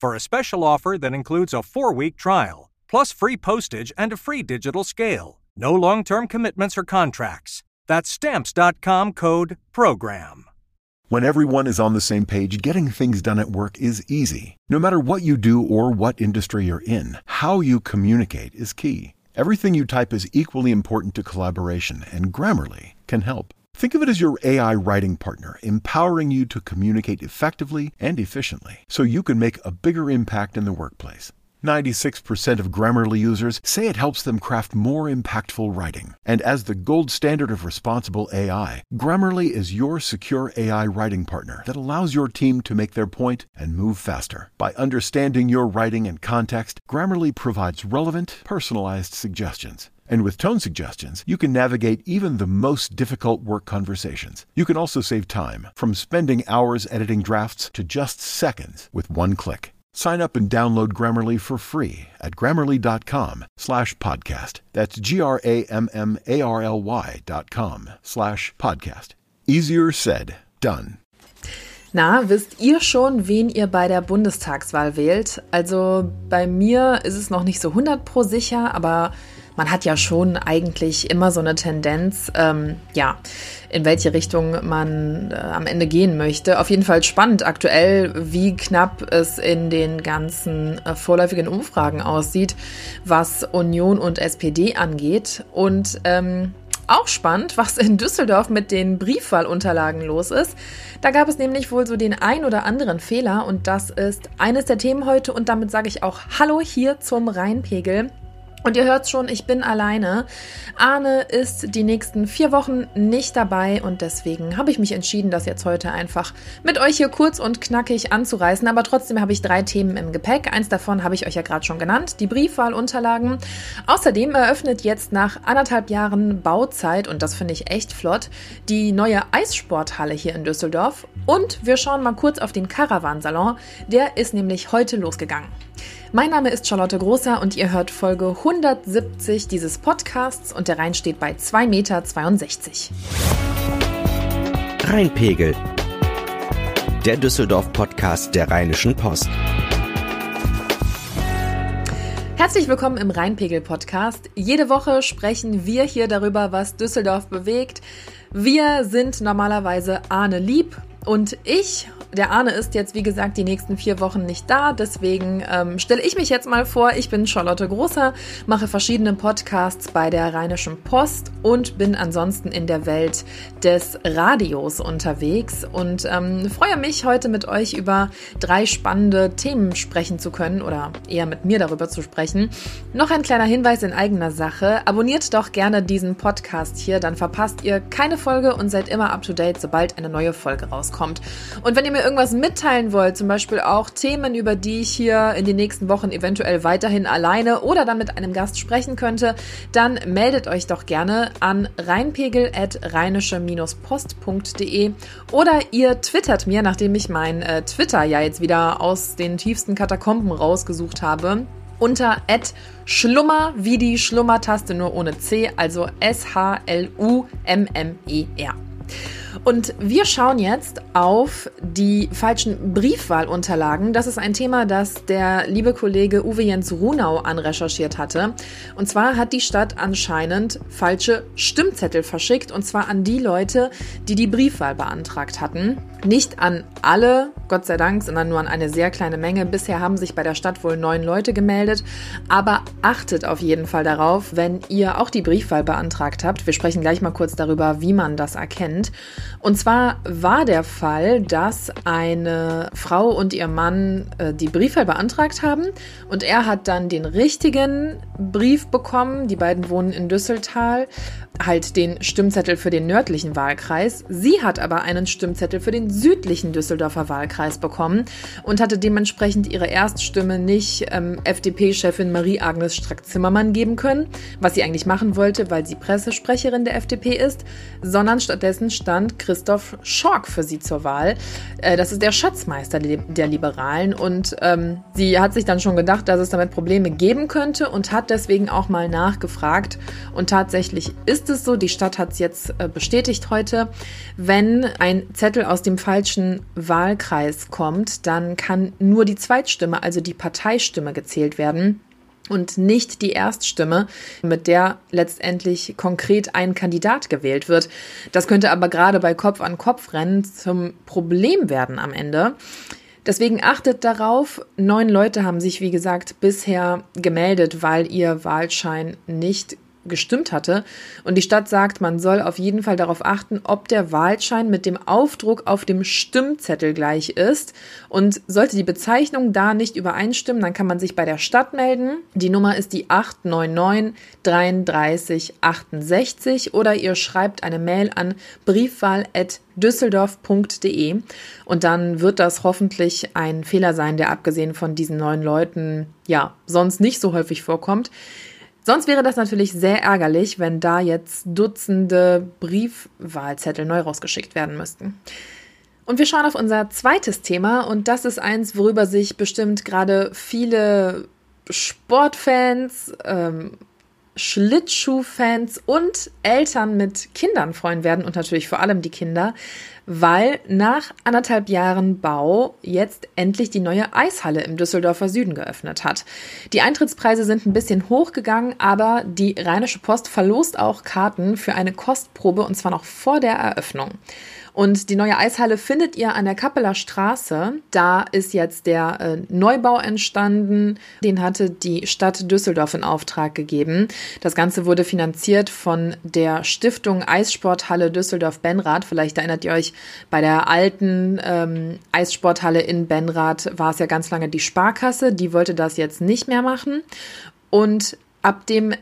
for a special offer that includes a four week trial, plus free postage and a free digital scale. No long term commitments or contracts. That's stamps.com code PROGRAM. When everyone is on the same page, getting things done at work is easy. No matter what you do or what industry you're in, how you communicate is key. Everything you type is equally important to collaboration, and Grammarly can help. Think of it as your AI writing partner, empowering you to communicate effectively and efficiently so you can make a bigger impact in the workplace. 96% of Grammarly users say it helps them craft more impactful writing. And as the gold standard of responsible AI, Grammarly is your secure AI writing partner that allows your team to make their point and move faster. By understanding your writing and context, Grammarly provides relevant, personalized suggestions. And with tone suggestions, you can navigate even the most difficult work conversations. You can also save time, from spending hours editing drafts to just seconds with one click. Sign up and download Grammarly for free at grammarly.com slash podcast. That's G-R-A-M-M-A-R-L-Y dot com slash podcast. Easier said, done. Na, wisst ihr schon, wen ihr bei der Bundestagswahl wählt? Also bei mir ist es noch nicht so 100 pro sicher, aber man hat ja schon eigentlich immer so eine Tendenz, ähm, ja, in welche Richtung man äh, am Ende gehen möchte. Auf jeden Fall spannend aktuell, wie knapp es in den ganzen äh, vorläufigen Umfragen aussieht, was Union und SPD angeht. Und ähm, auch spannend, was in Düsseldorf mit den Briefwahlunterlagen los ist. Da gab es nämlich wohl so den ein oder anderen Fehler und das ist eines der Themen heute und damit sage ich auch Hallo hier zum Rheinpegel. Und ihr hört schon, ich bin alleine. Arne ist die nächsten vier Wochen nicht dabei und deswegen habe ich mich entschieden, das jetzt heute einfach mit euch hier kurz und knackig anzureißen. Aber trotzdem habe ich drei Themen im Gepäck. Eins davon habe ich euch ja gerade schon genannt, die Briefwahlunterlagen. Außerdem eröffnet jetzt nach anderthalb Jahren Bauzeit, und das finde ich echt flott, die neue Eissporthalle hier in Düsseldorf. Und wir schauen mal kurz auf den Caravansalon. Der ist nämlich heute losgegangen. Mein Name ist Charlotte Großer und ihr hört Folge 170 dieses Podcasts und der Rhein steht bei 2,62 Meter. Rheinpegel. Der Düsseldorf-Podcast der Rheinischen Post. Herzlich willkommen im Rheinpegel-Podcast. Jede Woche sprechen wir hier darüber, was Düsseldorf bewegt. Wir sind normalerweise Arne Lieb und ich der Arne ist jetzt, wie gesagt, die nächsten vier Wochen nicht da. Deswegen ähm, stelle ich mich jetzt mal vor. Ich bin Charlotte Großer, mache verschiedene Podcasts bei der Rheinischen Post und bin ansonsten in der Welt des Radios unterwegs und ähm, freue mich, heute mit euch über drei spannende Themen sprechen zu können oder eher mit mir darüber zu sprechen. Noch ein kleiner Hinweis in eigener Sache. Abonniert doch gerne diesen Podcast hier, dann verpasst ihr keine Folge und seid immer up to date, sobald eine neue Folge rauskommt. Und wenn ihr mir irgendwas mitteilen wollt, zum Beispiel auch Themen, über die ich hier in den nächsten Wochen eventuell weiterhin alleine oder dann mit einem Gast sprechen könnte, dann meldet euch doch gerne an rheinpegel.rheinische-post.de oder ihr twittert mir, nachdem ich mein äh, Twitter ja jetzt wieder aus den tiefsten Katakomben rausgesucht habe unter Schlummer wie die Schlummertaste nur ohne C, also S-H-L-U-M-M-E-R. Und wir schauen jetzt auf die falschen Briefwahlunterlagen. Das ist ein Thema, das der liebe Kollege Uwe Jens Runau anrecherchiert hatte. Und zwar hat die Stadt anscheinend falsche Stimmzettel verschickt. Und zwar an die Leute, die die Briefwahl beantragt hatten. Nicht an alle, Gott sei Dank, sondern nur an eine sehr kleine Menge. Bisher haben sich bei der Stadt wohl neun Leute gemeldet. Aber achtet auf jeden Fall darauf, wenn ihr auch die Briefwahl beantragt habt. Wir sprechen gleich mal kurz darüber, wie man das erkennt. Und zwar war der Fall, dass eine Frau und ihr Mann äh, die Briefwahl beantragt haben und er hat dann den richtigen Brief bekommen. Die beiden wohnen in Düsseltal, halt den Stimmzettel für den nördlichen Wahlkreis. Sie hat aber einen Stimmzettel für den südlichen Düsseldorfer Wahlkreis bekommen und hatte dementsprechend ihre Erststimme nicht ähm, FDP-Chefin Marie-Agnes Strack-Zimmermann geben können, was sie eigentlich machen wollte, weil sie Pressesprecherin der FDP ist, sondern stattdessen stand Christoph Schork für sie zur Wahl. Äh, das ist der Schatzmeister der Liberalen und ähm, sie hat sich dann schon gedacht, dass es damit Probleme geben könnte und hat deswegen auch mal nachgefragt. Und tatsächlich ist es so, die Stadt hat es jetzt äh, bestätigt heute, wenn ein Zettel aus dem falschen Wahlkreis kommt, dann kann nur die Zweitstimme, also die Parteistimme gezählt werden und nicht die Erststimme, mit der letztendlich konkret ein Kandidat gewählt wird. Das könnte aber gerade bei Kopf-an-Kopf-Rennen zum Problem werden am Ende. Deswegen achtet darauf. Neun Leute haben sich, wie gesagt, bisher gemeldet, weil ihr Wahlschein nicht gestimmt hatte. Und die Stadt sagt, man soll auf jeden Fall darauf achten, ob der Wahlschein mit dem Aufdruck auf dem Stimmzettel gleich ist. Und sollte die Bezeichnung da nicht übereinstimmen, dann kann man sich bei der Stadt melden. Die Nummer ist die 899 33 68 oder ihr schreibt eine Mail an briefwahl.düsseldorf.de und dann wird das hoffentlich ein Fehler sein, der abgesehen von diesen neun Leuten ja sonst nicht so häufig vorkommt. Sonst wäre das natürlich sehr ärgerlich, wenn da jetzt Dutzende Briefwahlzettel neu rausgeschickt werden müssten. Und wir schauen auf unser zweites Thema. Und das ist eins, worüber sich bestimmt gerade viele Sportfans, ähm, Schlittschuhfans und Eltern mit Kindern freuen werden. Und natürlich vor allem die Kinder, weil nach anderthalb Jahren Bau jetzt endlich die neue Eishalle im Düsseldorfer Süden geöffnet hat. Die Eintrittspreise sind ein bisschen hochgegangen, aber die Rheinische Post verlost auch Karten für eine Kostprobe und zwar noch vor der Eröffnung. Und die neue Eishalle findet ihr an der Kappeler Straße. Da ist jetzt der äh, Neubau entstanden. Den hatte die Stadt Düsseldorf in Auftrag gegeben. Das Ganze wurde finanziert von der Stiftung Eissporthalle Düsseldorf-Benrath. Vielleicht erinnert ihr euch, bei der alten ähm, Eissporthalle in Benrath war es ja ganz lange die Sparkasse. Die wollte das jetzt nicht mehr machen. Und ab dem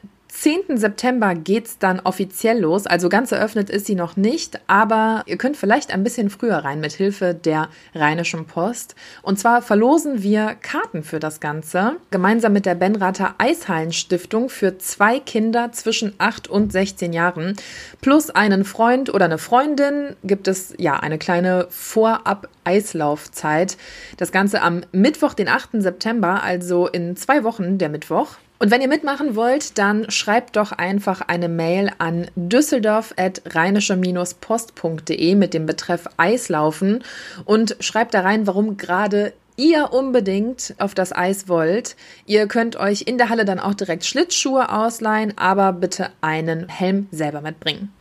10. September geht's dann offiziell los. Also ganz eröffnet ist sie noch nicht, aber ihr könnt vielleicht ein bisschen früher rein mit Hilfe der Rheinischen Post. Und zwar verlosen wir Karten für das Ganze gemeinsam mit der Benrather Eishallenstiftung für zwei Kinder zwischen 8 und 16 Jahren plus einen Freund oder eine Freundin gibt es ja eine kleine Vorab Eislaufzeit. Das Ganze am Mittwoch, den 8. September, also in zwei Wochen, der Mittwoch. Und wenn ihr mitmachen wollt, dann schreibt doch einfach eine Mail an düsseldorf.rheinische-post.de mit dem Betreff Eislaufen und schreibt da rein, warum gerade ihr unbedingt auf das Eis wollt. Ihr könnt euch in der Halle dann auch direkt Schlittschuhe ausleihen, aber bitte einen Helm selber mitbringen.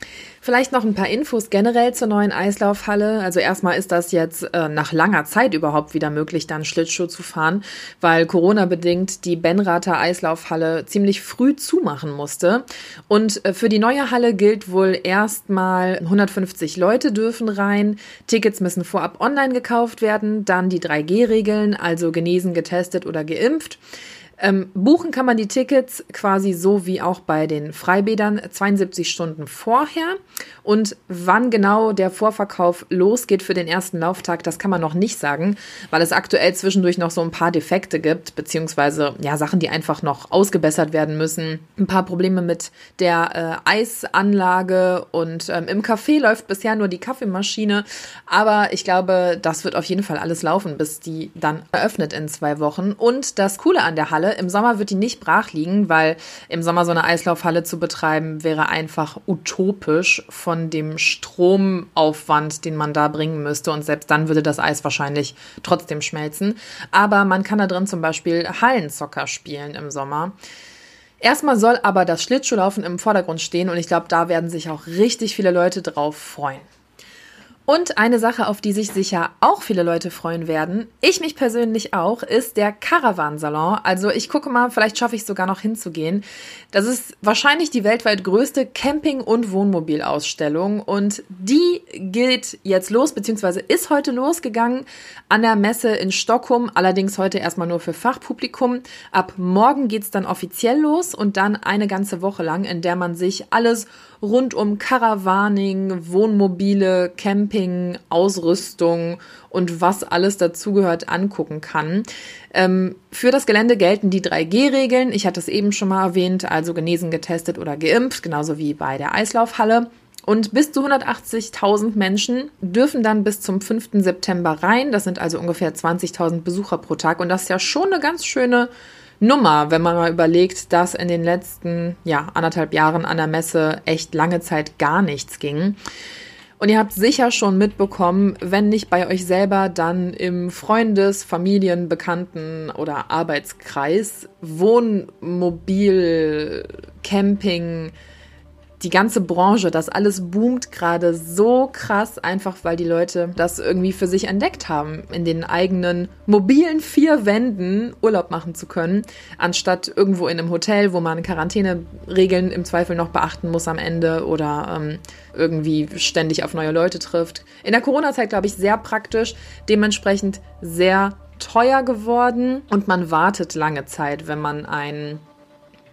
Vielleicht noch ein paar Infos generell zur neuen Eislaufhalle. Also erstmal ist das jetzt äh, nach langer Zeit überhaupt wieder möglich, dann Schlittschuh zu fahren, weil Corona bedingt die Benrather Eislaufhalle ziemlich früh zumachen musste. Und äh, für die neue Halle gilt wohl erstmal 150 Leute dürfen rein. Tickets müssen vorab online gekauft werden, dann die 3G-Regeln, also genesen, getestet oder geimpft. Ähm, buchen kann man die Tickets quasi so wie auch bei den Freibädern 72 Stunden vorher. Und wann genau der Vorverkauf losgeht für den ersten Lauftag, das kann man noch nicht sagen, weil es aktuell zwischendurch noch so ein paar Defekte gibt, beziehungsweise ja, Sachen, die einfach noch ausgebessert werden müssen. Ein paar Probleme mit der äh, Eisanlage und ähm, im Café läuft bisher nur die Kaffeemaschine. Aber ich glaube, das wird auf jeden Fall alles laufen, bis die dann eröffnet in zwei Wochen. Und das Coole an der Halle Im Sommer wird die nicht brach liegen, weil im Sommer so eine Eislaufhalle zu betreiben wäre einfach utopisch von dem Stromaufwand, den man da bringen müsste. Und selbst dann würde das Eis wahrscheinlich trotzdem schmelzen. Aber man kann da drin zum Beispiel Hallenzocker spielen im Sommer. Erstmal soll aber das Schlittschuhlaufen im Vordergrund stehen und ich glaube, da werden sich auch richtig viele Leute drauf freuen. Und eine Sache, auf die sich sicher auch viele Leute freuen werden, ich mich persönlich auch, ist der Caravansalon. Also ich gucke mal, vielleicht schaffe ich sogar noch hinzugehen. Das ist wahrscheinlich die weltweit größte Camping- und Wohnmobilausstellung und die geht jetzt los, beziehungsweise ist heute losgegangen an der Messe in Stockholm, allerdings heute erstmal nur für Fachpublikum. Ab morgen geht's dann offiziell los und dann eine ganze Woche lang, in der man sich alles rund um Caravaning, Wohnmobile, Camping, Ausrüstung und was alles dazugehört angucken kann. Ähm, für das Gelände gelten die 3G-Regeln. Ich hatte es eben schon mal erwähnt, also genesen, getestet oder geimpft, genauso wie bei der Eislaufhalle. Und bis zu 180.000 Menschen dürfen dann bis zum 5. September rein. Das sind also ungefähr 20.000 Besucher pro Tag. Und das ist ja schon eine ganz schöne Nummer, wenn man mal überlegt, dass in den letzten ja, anderthalb Jahren an der Messe echt lange Zeit gar nichts ging. Und ihr habt sicher schon mitbekommen, wenn nicht bei euch selber, dann im Freundes-, Familien-, Bekannten- oder Arbeitskreis, Wohnmobil, Camping, die ganze Branche, das alles boomt gerade so krass, einfach weil die Leute das irgendwie für sich entdeckt haben, in den eigenen mobilen vier Wänden Urlaub machen zu können, anstatt irgendwo in einem Hotel, wo man Quarantäneregeln im Zweifel noch beachten muss am Ende oder ähm, irgendwie ständig auf neue Leute trifft. In der Corona-Zeit, glaube ich, sehr praktisch, dementsprechend sehr teuer geworden und man wartet lange Zeit, wenn man ein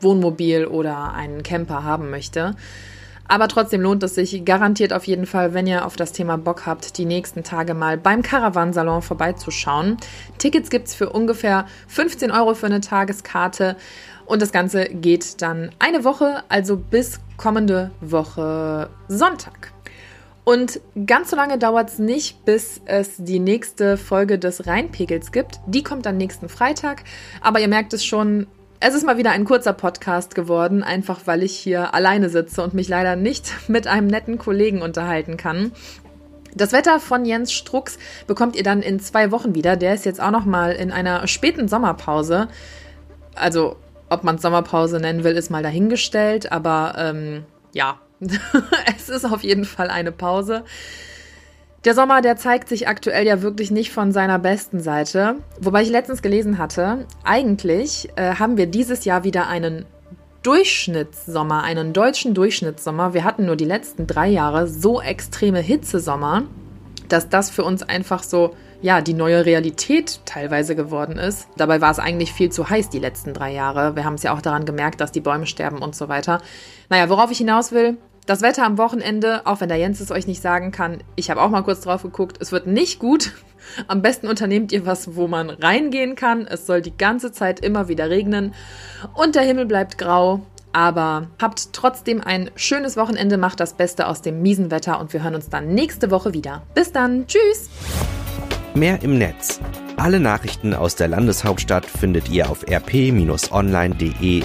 Wohnmobil oder einen Camper haben möchte. Aber trotzdem lohnt es sich garantiert auf jeden Fall, wenn ihr auf das Thema Bock habt, die nächsten Tage mal beim Caravansalon vorbeizuschauen. Tickets gibt's für ungefähr 15 Euro für eine Tageskarte. Und das Ganze geht dann eine Woche, also bis kommende Woche Sonntag. Und ganz so lange dauert es nicht, bis es die nächste Folge des Rheinpegels gibt. Die kommt dann nächsten Freitag. Aber ihr merkt es schon, es ist mal wieder ein kurzer Podcast geworden, einfach weil ich hier alleine sitze und mich leider nicht mit einem netten Kollegen unterhalten kann. Das Wetter von Jens Strux bekommt ihr dann in zwei Wochen wieder. Der ist jetzt auch noch mal in einer späten Sommerpause. Also, ob man Sommerpause nennen will, ist mal dahingestellt. Aber ähm, ja, es ist auf jeden Fall eine Pause. Der Sommer, der zeigt sich aktuell ja wirklich nicht von seiner besten Seite. Wobei ich letztens gelesen hatte, eigentlich äh, haben wir dieses Jahr wieder einen Durchschnittssommer, einen deutschen Durchschnittssommer. Wir hatten nur die letzten drei Jahre so extreme Hitzesommer, dass das für uns einfach so, ja, die neue Realität teilweise geworden ist. Dabei war es eigentlich viel zu heiß die letzten drei Jahre. Wir haben es ja auch daran gemerkt, dass die Bäume sterben und so weiter. Naja, worauf ich hinaus will, das Wetter am Wochenende, auch wenn der Jens es euch nicht sagen kann, ich habe auch mal kurz drauf geguckt, es wird nicht gut. Am besten unternehmt ihr was, wo man reingehen kann. Es soll die ganze Zeit immer wieder regnen und der Himmel bleibt grau. Aber habt trotzdem ein schönes Wochenende, macht das Beste aus dem miesen Wetter und wir hören uns dann nächste Woche wieder. Bis dann, tschüss! Mehr im Netz. Alle Nachrichten aus der Landeshauptstadt findet ihr auf rp-online.de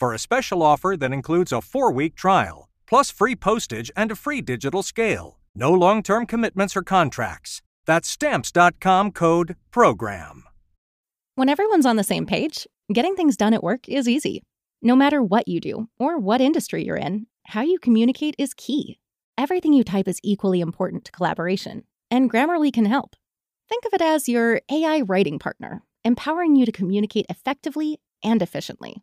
for a special offer that includes a four week trial, plus free postage and a free digital scale. No long term commitments or contracts. That's stamps.com code PROGRAM. When everyone's on the same page, getting things done at work is easy. No matter what you do or what industry you're in, how you communicate is key. Everything you type is equally important to collaboration, and Grammarly can help. Think of it as your AI writing partner, empowering you to communicate effectively and efficiently